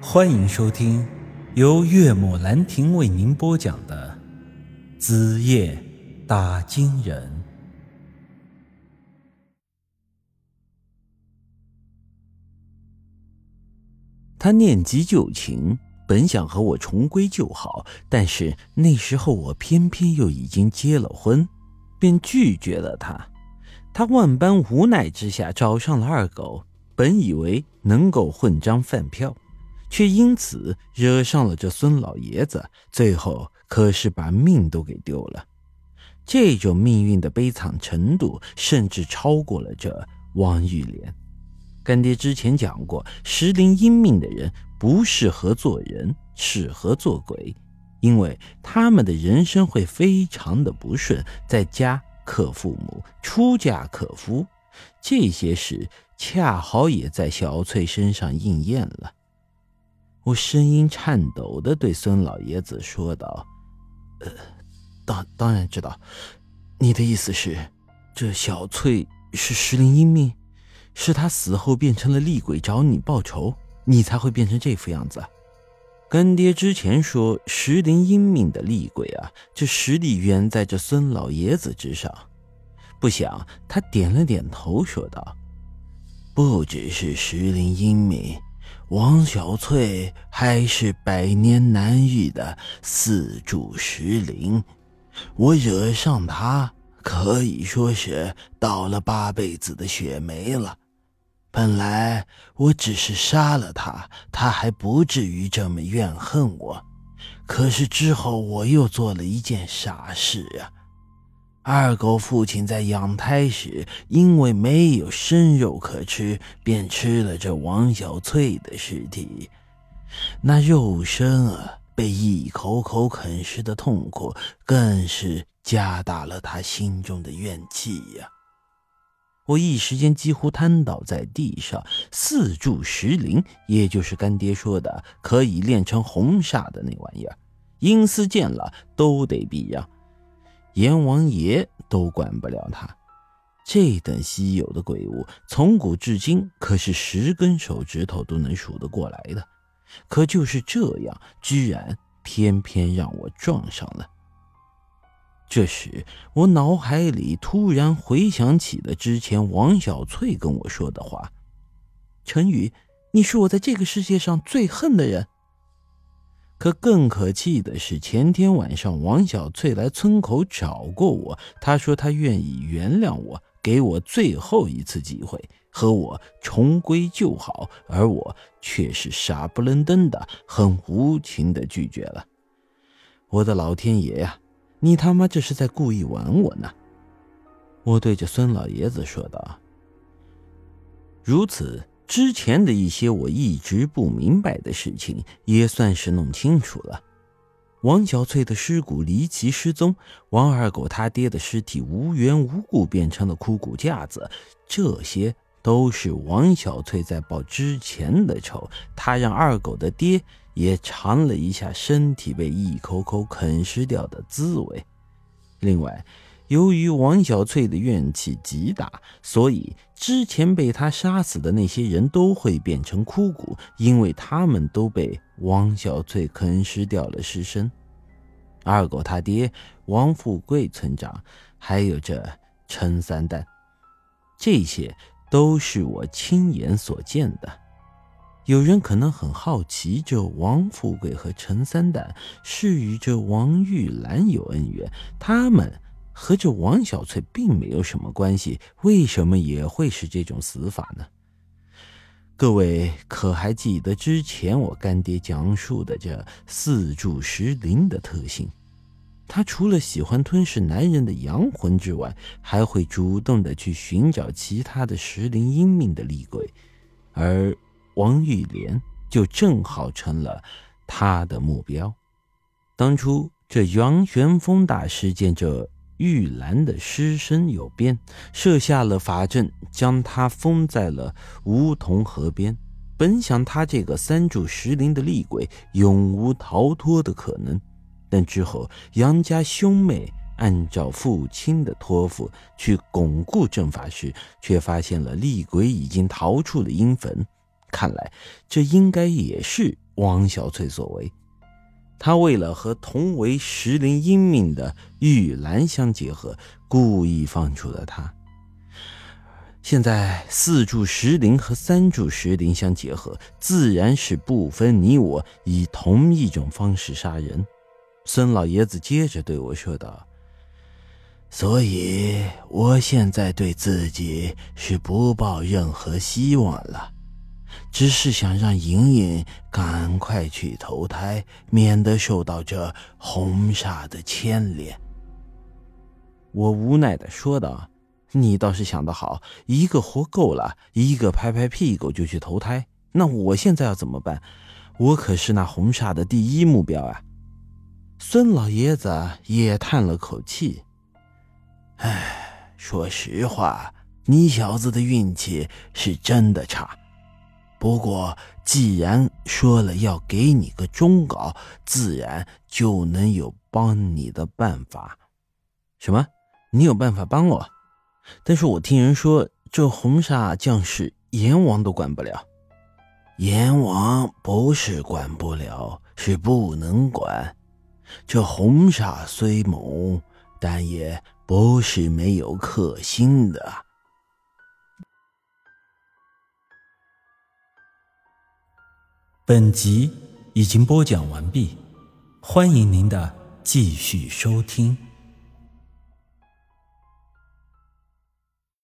欢迎收听由岳母兰亭为您播讲的《子夜打金人》。他念及旧情，本想和我重归旧好，但是那时候我偏偏又已经结了婚，便拒绝了他。他万般无奈之下找上了二狗，本以为能够混张饭票。却因此惹上了这孙老爷子，最后可是把命都给丢了。这种命运的悲惨程度，甚至超过了这汪玉莲。干爹之前讲过，石灵阴命的人不适合做人，适合做鬼，因为他们的人生会非常的不顺，在家克父母，出嫁克夫，这些事恰好也在小翠身上应验了。我声音颤抖的对孙老爷子说道：“呃，当当然知道，你的意思是，这小翠是石灵阴命，是她死后变成了厉鬼找你报仇，你才会变成这副样子。干爹之前说石灵阴命的厉鬼啊，这实力远在这孙老爷子之上。不想他点了点头，说道：不只是石灵阴命。”王小翠还是百年难遇的四柱石灵，我惹上她可以说是倒了八辈子的血霉了。本来我只是杀了她，她还不至于这么怨恨我。可是之后我又做了一件傻事啊。二狗父亲在养胎时，因为没有生肉可吃，便吃了这王小翠的尸体。那肉身啊，被一口口啃食的痛苦，更是加大了他心中的怨气呀！我一时间几乎瘫倒在地上。四柱石灵，也就是干爹说的可以炼成红煞的那玩意儿，阴司见了都得避让。阎王爷都管不了他，这等稀有的鬼物，从古至今可是十根手指头都能数得过来的。可就是这样，居然偏偏让我撞上了。这时，我脑海里突然回想起了之前王小翠跟我说的话：“陈宇，你是我在这个世界上最恨的人。”可更可气的是，前天晚上王小翠来村口找过我，她说她愿意原谅我，给我最后一次机会和我重归旧好，而我却是傻不愣登的、很无情的拒绝了。我的老天爷呀，你他妈这是在故意玩我呢！我对着孙老爷子说道：“如此。”之前的一些我一直不明白的事情，也算是弄清楚了。王小翠的尸骨离奇失踪，王二狗他爹的尸体无缘无故变成了枯骨架子，这些都是王小翠在报之前的仇。他让二狗的爹也尝了一下身体被一口口啃食掉的滋味。另外，由于王小翠的怨气极大，所以之前被他杀死的那些人都会变成枯骨，因为他们都被王小翠啃食掉了尸身。二狗他爹王富贵村长，还有这陈三蛋，这些都是我亲眼所见的。有人可能很好奇，这王富贵和陈三蛋是与这王玉兰有恩怨，他们。和这王小翠并没有什么关系，为什么也会是这种死法呢？各位可还记得之前我干爹讲述的这四柱石灵的特性？他除了喜欢吞噬男人的阳魂之外，还会主动的去寻找其他的石灵阴命的厉鬼，而王玉莲就正好成了他的目标。当初这杨玄风大师见这。玉兰的尸身有变，设下了法阵，将他封在了梧桐河边。本想他这个三柱石灵的厉鬼永无逃脱的可能，但之后杨家兄妹按照父亲的托付去巩固阵法时，却发现了厉鬼已经逃出了阴坟。看来这应该也是王小翠所为。他为了和同为石灵阴命的玉兰相结合，故意放出了他。现在四柱石灵和三柱石灵相结合，自然是不分你我，以同一种方式杀人。孙老爷子接着对我说道：“所以我现在对自己是不抱任何希望了。”只是想让莹莹赶快去投胎，免得受到这红煞的牵连。我无奈的说道：“你倒是想得好，一个活够了，一个拍拍屁股就去投胎。那我现在要怎么办？我可是那红煞的第一目标啊！”孙老爷子也叹了口气：“唉，说实话，你小子的运气是真的差。”不过，既然说了要给你个忠告，自然就能有帮你的办法。什么？你有办法帮我？但是我听人说，这红煞将士阎王都管不了。阎王不是管不了，是不能管。这红煞虽猛，但也不是没有克星的。本集已经播讲完毕，欢迎您的继续收听。